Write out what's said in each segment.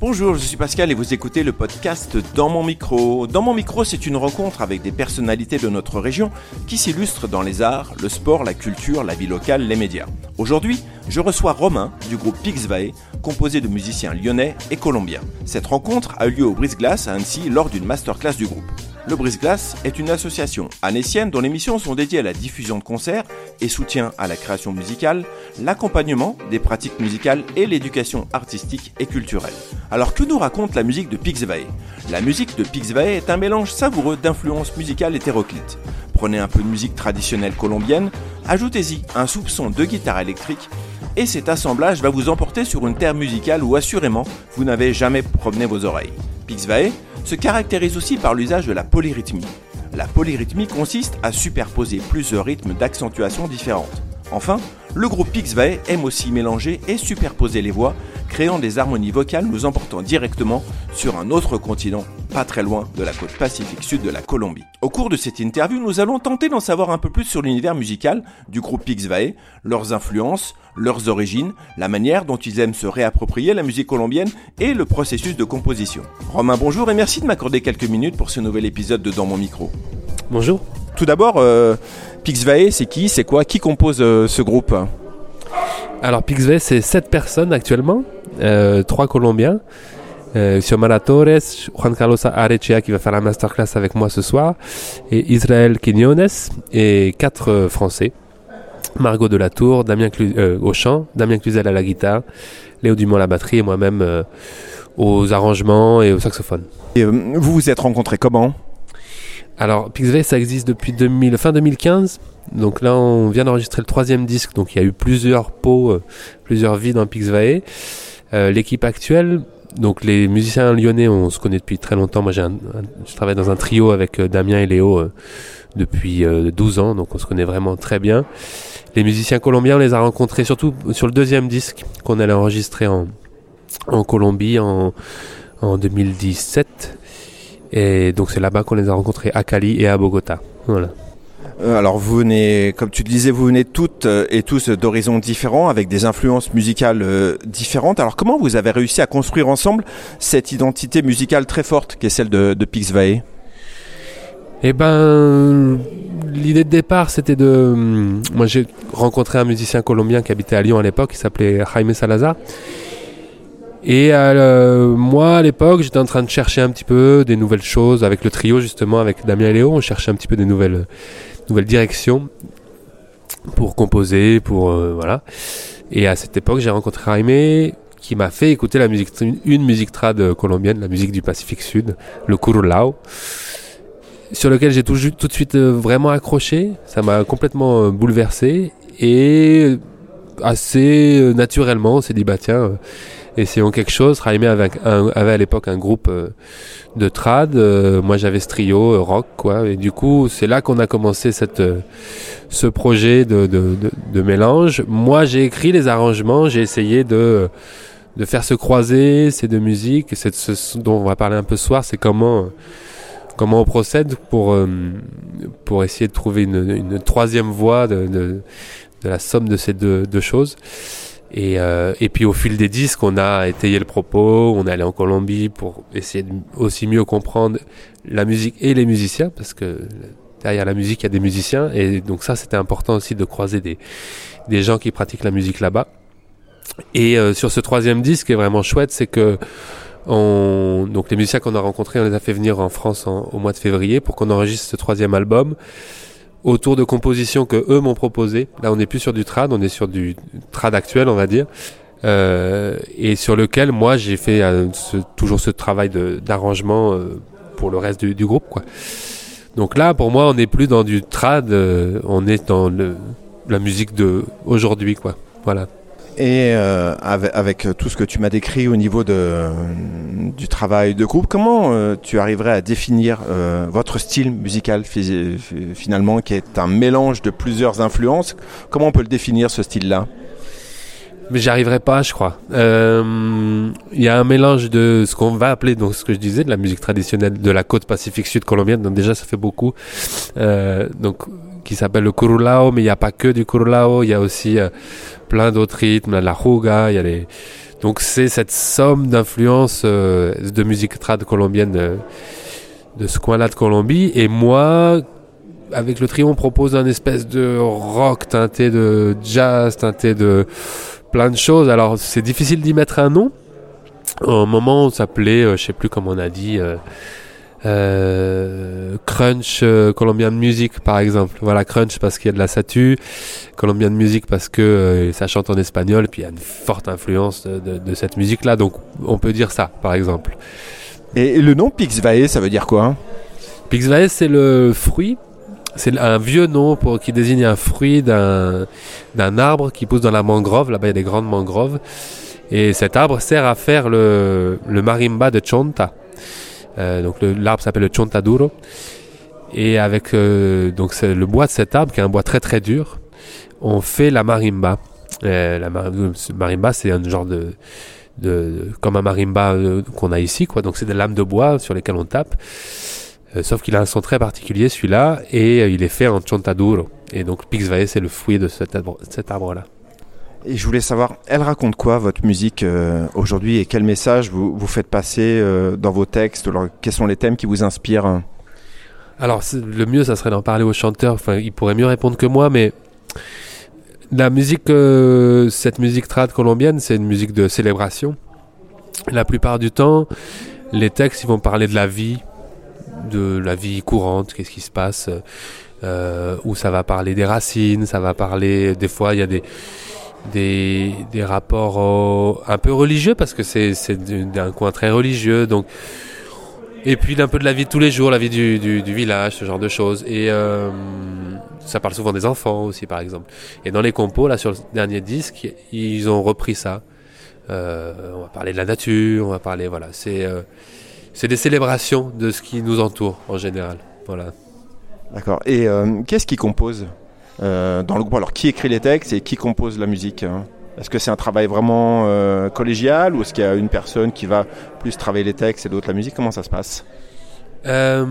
Bonjour, je suis Pascal et vous écoutez le podcast Dans mon micro. Dans mon micro, c'est une rencontre avec des personnalités de notre région qui s'illustrent dans les arts, le sport, la culture, la vie locale, les médias. Aujourd'hui, je reçois Romain du groupe Pixvae, composé de musiciens lyonnais et colombiens. Cette rencontre a eu lieu au Brise-Glace à Annecy lors d'une masterclass du groupe. Le Brise-Glace est une association annécienne dont les missions sont dédiées à la diffusion de concerts et soutien à la création musicale, l'accompagnement des pratiques musicales et l'éducation artistique et culturelle. Alors que nous raconte la musique de Pixvae? La musique de Pixvae est un mélange savoureux d'influences musicales hétéroclites. Prenez un peu de musique traditionnelle colombienne, ajoutez-y un soupçon de guitare électrique et cet assemblage va vous emporter sur une terre musicale où assurément vous n'avez jamais promené vos oreilles. Pixvae se caractérise aussi par l'usage de la polyrythmie. La polyrythmie consiste à superposer plusieurs rythmes d'accentuation différentes. Enfin, le groupe Pixvae aime aussi mélanger et superposer les voix, créant des harmonies vocales nous emportant directement sur un autre continent, pas très loin de la côte pacifique sud de la Colombie. Au cours de cette interview, nous allons tenter d'en savoir un peu plus sur l'univers musical du groupe Pixvae, leurs influences, leurs origines, la manière dont ils aiment se réapproprier la musique colombienne et le processus de composition. Romain, bonjour et merci de m'accorder quelques minutes pour ce nouvel épisode de Dans mon micro. Bonjour. Tout d'abord, euh, Pixvae, c'est qui C'est quoi Qui compose euh, ce groupe? Alors Pixvae, c'est 7 personnes actuellement, euh, 3 Colombiens. Euh, Xiomara Torres, Juan Carlos Arechea qui va faire la masterclass avec moi ce soir, et Israël Quinones, et 4 euh, Français. Margot Delatour, Damien Clu euh, au chant, Damien Cluzel à la guitare, Léo Dumont à la batterie et moi-même euh, aux arrangements et au saxophone. Et, euh, Vous vous êtes rencontrés comment? Alors, Pixvay, ça existe depuis 2000, fin 2015. Donc là, on vient d'enregistrer le troisième disque. Donc il y a eu plusieurs pots, euh, plusieurs vies dans Pixvay. Euh, L'équipe actuelle, donc les musiciens lyonnais, on se connaît depuis très longtemps. Moi, j'ai je travaille dans un trio avec euh, Damien et Léo euh, depuis euh, 12 ans, donc on se connaît vraiment très bien. Les musiciens colombiens, on les a rencontrés surtout sur le deuxième disque qu'on allait enregistrer en, en Colombie en, en 2017. Et donc c'est là-bas qu'on les a rencontrés à Cali et à Bogota. Voilà. Euh, Alors vous venez, comme tu le disais, vous venez toutes euh, et tous d'horizons différents, avec des influences musicales euh, différentes. Alors comment vous avez réussi à construire ensemble cette identité musicale très forte qui est celle de, de Pixvae? Eh ben, l'idée de départ, c'était de. hum, Moi, j'ai rencontré un musicien colombien qui habitait à Lyon à l'époque, qui s'appelait Jaime Salazar. Et euh, moi, à l'époque, j'étais en train de chercher un petit peu des nouvelles choses avec le trio, justement, avec Damien et Léo. On cherchait un petit peu des nouvelles, nouvelles directions pour composer, pour. euh, voilà. Et à cette époque, j'ai rencontré Jaime qui m'a fait écouter la musique, une musique trad colombienne, la musique du Pacifique Sud, le curulao sur lequel j'ai tout, tout de suite euh, vraiment accroché. Ça m'a complètement euh, bouleversé et assez euh, naturellement, on s'est dit bah tiens, euh, essayons quelque chose. Jaime avait, avait à l'époque un groupe euh, de trad, euh, moi j'avais ce trio euh, rock quoi, et du coup c'est là qu'on a commencé cette ce projet de, de, de, de mélange. Moi j'ai écrit les arrangements, j'ai essayé de de faire se croiser ces deux musiques. C'est ce dont on va parler un peu ce soir, c'est comment comment on procède pour, pour essayer de trouver une, une troisième voie de, de, de la somme de ces deux, deux choses. Et, euh, et puis au fil des disques, on a étayé le propos, on est allé en Colombie pour essayer de aussi mieux comprendre la musique et les musiciens, parce que derrière la musique, il y a des musiciens, et donc ça, c'était important aussi de croiser des, des gens qui pratiquent la musique là-bas. Et euh, sur ce troisième disque, qui est vraiment chouette, c'est que on, donc les musiciens qu'on a rencontrés, on les a fait venir en France en- au mois de février pour qu'on enregistre ce troisième album autour de compositions que eux m'ont proposées. Là, on n'est plus sur du trad, on est sur du trad actuel, on va dire, euh, et sur lequel moi j'ai fait euh, toujours ce travail d'arrangement euh, pour le reste du, groupe, quoi. Donc là, pour moi, on n'est plus dans du trad, euh, on est dans la musique de aujourd'hui, quoi. Voilà. Et euh, avec, avec tout ce que tu m'as décrit au niveau de, du travail de groupe, comment euh, tu arriverais à définir euh, votre style musical fi- fi- finalement, qui est un mélange de plusieurs influences? Comment on peut le définir ce style-là? Mais j'y arriverai pas, je crois. Euh, Il y a un mélange de ce qu'on va appeler, donc ce que je disais, de la musique traditionnelle de la côte pacifique sud colombienne. Donc déjà, ça fait beaucoup. Euh, donc qui s'appelle le curulao, mais il n'y a pas que du curulao. Il y a aussi euh, plein d'autres rythmes, la juga. Il y a les donc c'est cette somme d'influences euh, de musique trad colombienne de ce coin-là de Colombie. Et moi, avec le trio, on propose un espèce de rock teinté de jazz, teinté de plein de choses. Alors c'est difficile d'y mettre un nom. Au moment, on s'appelait, euh, je sais plus comment on a dit, euh, euh, Crunch euh, Colombian Music par exemple. Voilà, Crunch parce qu'il y a de la satu, Colombian Music parce que euh, ça chante en espagnol, et puis il y a une forte influence de, de- de cette musique-là. Donc on peut dire ça, par exemple. Et le nom Pixvae, ça veut dire quoi? Hein Pixvae, c'est le fruit. C'est un vieux nom pour, qui désigne un fruit d'un d'un arbre qui pousse dans la mangrove. Là-bas, il y a des grandes mangroves. Et cet arbre sert à faire le, le marimba de Chonta. Euh, donc l'arbre s'appelle le Chontaduro. Et avec euh, donc c'est le bois de cet arbre, qui est un bois très très dur, on fait la marimba. Euh, la marimba, c'est un genre de, de comme un marimba euh, qu'on a ici, quoi. Donc c'est des lames de bois sur lesquelles on tape. Euh, sauf qu'il a un son très particulier celui-là et euh, il est fait en chontaduro. Et donc Pixvae c'est le fruit de cet arbre- cet arbre-là. Et je voulais savoir, elle raconte quoi votre musique euh, aujourd'hui et quel message vous, vous faites passer dans vos textes alors, Quels sont les thèmes qui vous inspirent? Alors le mieux ça serait d'en parler au chanteur, enfin il pourrait mieux répondre que moi, mais la musique, cette musique trad colombienne, c'est une musique de célébration. La plupart du temps, les textes ils vont parler de la vie, de la vie courante, qu'est-ce qui se passe, euh, où ça va parler des racines, ça va parler, des fois il y a des des, des rapports au- un peu religieux parce que c'est c'est du- d'un coin très religieux donc et puis d'un peu de la vie de tous les jours la vie du, du, village ce genre de choses et euh, ça parle souvent des enfants aussi par exemple. Et dans les compos là sur le dernier disque ils ont repris ça. Euh, on va parler de la nature on va parler voilà c'est euh, c'est des célébrations de ce qui nous entoure en général. Voilà. D'accord. Et euh, qu'est-ce qui compose euh, dans le groupe? Alors, qui écrit les textes et qui compose la musique hein? Est-ce que c'est un travail vraiment euh, collégial ou est-ce qu'il y a une personne qui va plus travailler les textes et d'autres la musique? Comment ça se passe? Euh,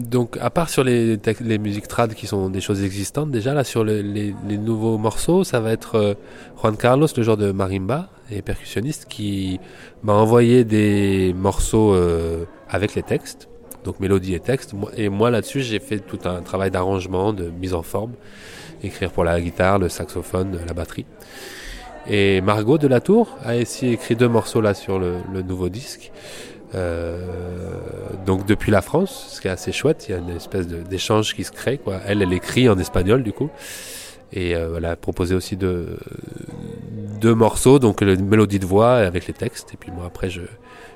donc, à part sur les, les musiques trad qui sont des choses existantes, déjà là sur le- les, nouveaux morceaux, ça va être euh, Juan Carlos, le genre de marimba et percussionniste, qui m'a envoyé des morceaux euh, avec les textes, donc mélodie et texte. Et moi là-dessus, j'ai fait tout un travail d'arrangement, de mise en forme, écrire pour la guitare, le saxophone, la batterie. Et Margot de la Tour a aussi écrit deux morceaux là sur le nouveau disque. Euh, donc depuis la France, ce qui est assez chouette, il y a une espèce d'échange qui se crée. Quoi. Elle, elle écrit en espagnol du coup. Et euh, elle a proposé aussi deux, deux morceaux, donc le mélodie de voix avec les textes. Et puis moi après, je,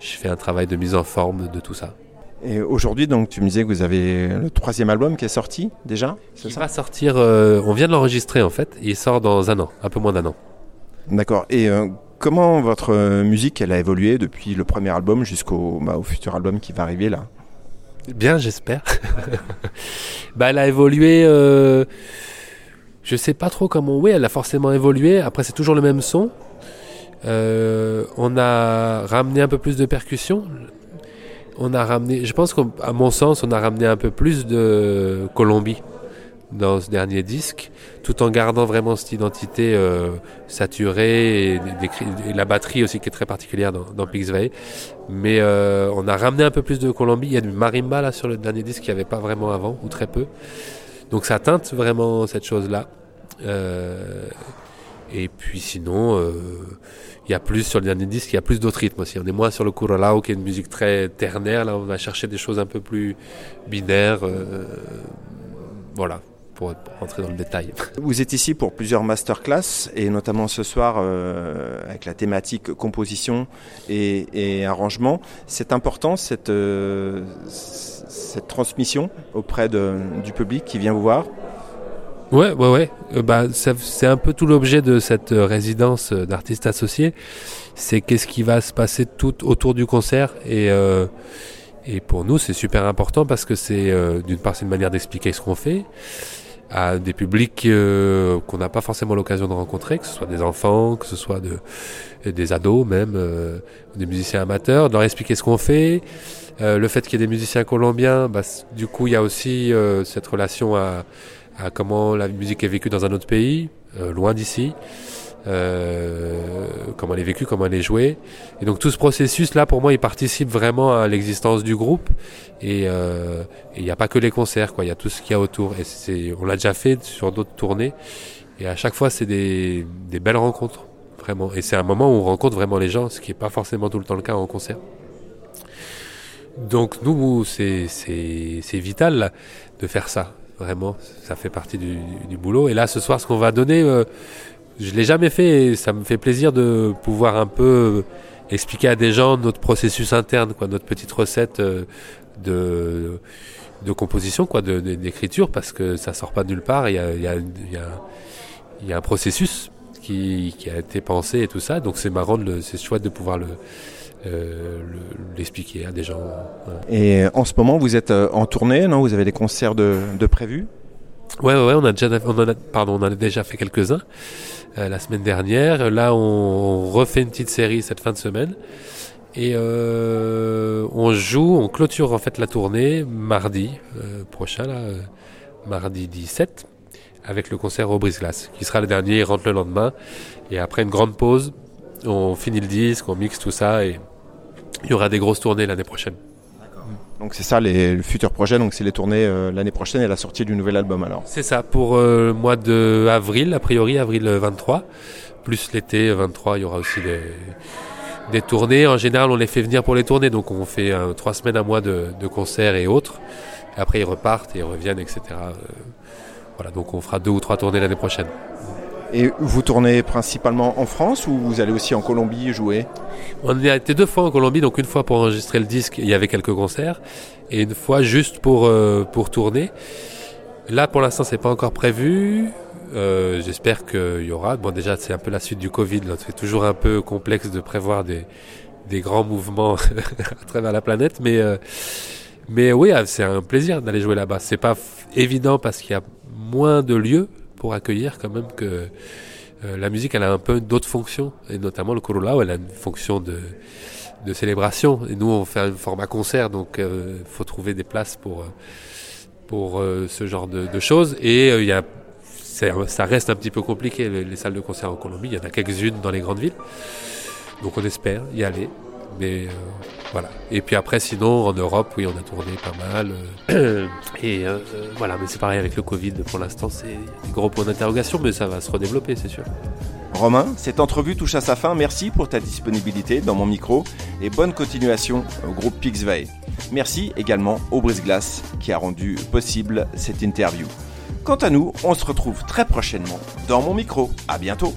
je fais un travail de mise en forme de tout ça. Et aujourd'hui, donc, tu me disais que vous avez le troisième album qui est sorti déjà ça va sortir, euh, on vient de l'enregistrer en fait, et il sort dans un an, un peu moins d'un an. D'accord. Et euh, comment votre euh, musique elle a évolué depuis le premier album jusqu'au bah, futur album qui va arriver là? Bien, j'espère. bah, elle a évolué. Euh, je sais pas trop comment. Oui, elle a forcément évolué. Après, c'est toujours le même son. Euh, on a ramené un peu plus de percussion. On a ramené. Je pense qu'à mon sens, on a ramené un peu plus de Colombie dans ce dernier disque, tout en gardant vraiment cette identité euh, saturée et, la batterie aussi qui est très particulière dans, dans Pixvay. Mais euh, on a ramené un peu plus de Colombie. Il y a du marimba là sur le dernier disque qu'il n'y avait pas vraiment avant, ou très peu. Donc ça teinte vraiment cette chose-là. Euh, et puis sinon, euh, il y a plus sur le dernier disque, il y a plus d'autres rythmes aussi. On est moins sur le curolao qui est une musique très ternaire. Là, on va chercher des choses un peu plus binaires. euh, voilà, pour dans le détail. Vous êtes ici pour plusieurs masterclass et notamment ce soir euh, avec la thématique composition et, et arrangement. C'est important cette, euh, cette transmission auprès de- du public qui vient vous voir? Ouais, ouais, ouais. Euh, bah, c'est un peu tout l'objet de cette résidence d'artistes associés. C'est qu'est-ce qui va se passer tout autour du concert. Et, euh, et pour nous, c'est super important parce que c'est, euh, d'une part, c'est une manière d'expliquer ce qu'on fait. À des publics euh, qu'on n'a pas forcément l'occasion de rencontrer, que ce soit des enfants, que ce soit de, des ados même, euh, des musiciens amateurs, de leur expliquer ce qu'on fait. Euh, le fait qu'il y ait des musiciens colombiens, bah, du coup il y a aussi cette relation à, à, comment la musique est vécue dans un autre pays, loin d'ici. Euh, comment elle est vécue, comment elle est jouée. Et donc tout ce processus-là, pour moi, il participe vraiment à l'existence du groupe. Et euh, il n'y a pas que les concerts, quoi. Il y a tout ce qu'il y a autour. Et c'est, on l'a déjà fait sur d'autres tournées. Et à chaque fois, c'est des, des belles rencontres, vraiment. Et c'est un moment où on rencontre vraiment les gens, ce qui n'est pas forcément tout le temps le cas en concert. Donc nous, c'est, c'est, c'est vital de faire ça, vraiment. Ça fait partie du, du, boulot. Et là, ce soir, ce qu'on va donner, euh, je l'ai jamais fait et ça me fait plaisir de pouvoir un peu expliquer à des gens notre processus interne, quoi, notre petite recette euh, de, de composition, quoi, d'écriture, parce que ça sort pas nulle part. Il y a, y a, y y a un processus qui, qui, a été pensé et tout ça. Donc c'est marrant, c'est chouette de pouvoir le euh, l'expliquer à des gens. Et en ce moment, vous êtes euh, en tournée, non? Vous avez des concerts de, de prévus? Ouais, ouais, on a déjà, on en a, pardon, on en a déjà fait quelques-uns. Euh, la semaine dernière. Là, on refait une petite série cette fin de semaine. Et euh, on joue, on clôture en fait la tournée mardi euh, prochain, là, mardi 17, avec le concert au Brise-Glace, qui sera le dernier, il rentre le lendemain. Et après une grande pause, on finit le disque, on mixe tout ça, et il y aura des grosses tournées l'année prochaine. Donc c'est ça les, le futur projet, donc c'est les tournées euh, l'année prochaine et la sortie du nouvel album alors. C'est ça, pour euh, le mois de avril, a priori avril 23, plus l'été 23, il y aura aussi des, des, tournées. En général, on les fait venir pour les tournées, donc on fait euh, trois semaines à mois de, de, concerts et autres. Après ils repartent et ils reviennent, etc. voilà, donc on fera deux ou trois tournées l'année prochaine. Et vous tournez principalement en France ou vous allez aussi en Colombie jouer? On a été deux fois en Colombie, donc une fois pour enregistrer le disque, il y avait quelques concerts, et une fois juste pour, euh, pour tourner. Là, pour l'instant, c'est pas encore prévu. Euh, J'espère qu'il y aura. Bon, déjà, c'est un peu la suite du Covid. C'est toujours un peu complexe de prévoir des, des grands mouvements à travers la planète, mais euh, mais oui, ah, c'est un plaisir d'aller jouer là-bas. C'est pas évident parce qu'il y a moins de lieux pour accueillir quand même que euh, la musique elle a un peu d'autres fonctions et notamment le Kurulao elle a une fonction de, de célébration. Et nous on fait un format concert donc il euh, faut trouver des places pour pour euh, ce genre de, choses. Et il y a ça reste un petit peu compliqué les, salles de concert en Colombie il y en a quelques-unes dans les grandes villes. Donc on espère y aller mais voilà. Et puis après, sinon, en Europe, oui, on a tourné pas mal. Euh, et euh, voilà, mais c'est pareil avec le Covid. Pour l'instant, c'est un gros point d'interrogation, mais ça va se redévelopper, c'est sûr. Romain, cette entrevue touche à sa fin. Merci pour ta disponibilité dans mon micro et bonne continuation au groupe Pixvey. Merci également au Brise-Glace qui a rendu possible cette interview. Quant à nous, on se retrouve très prochainement dans mon micro. À bientôt.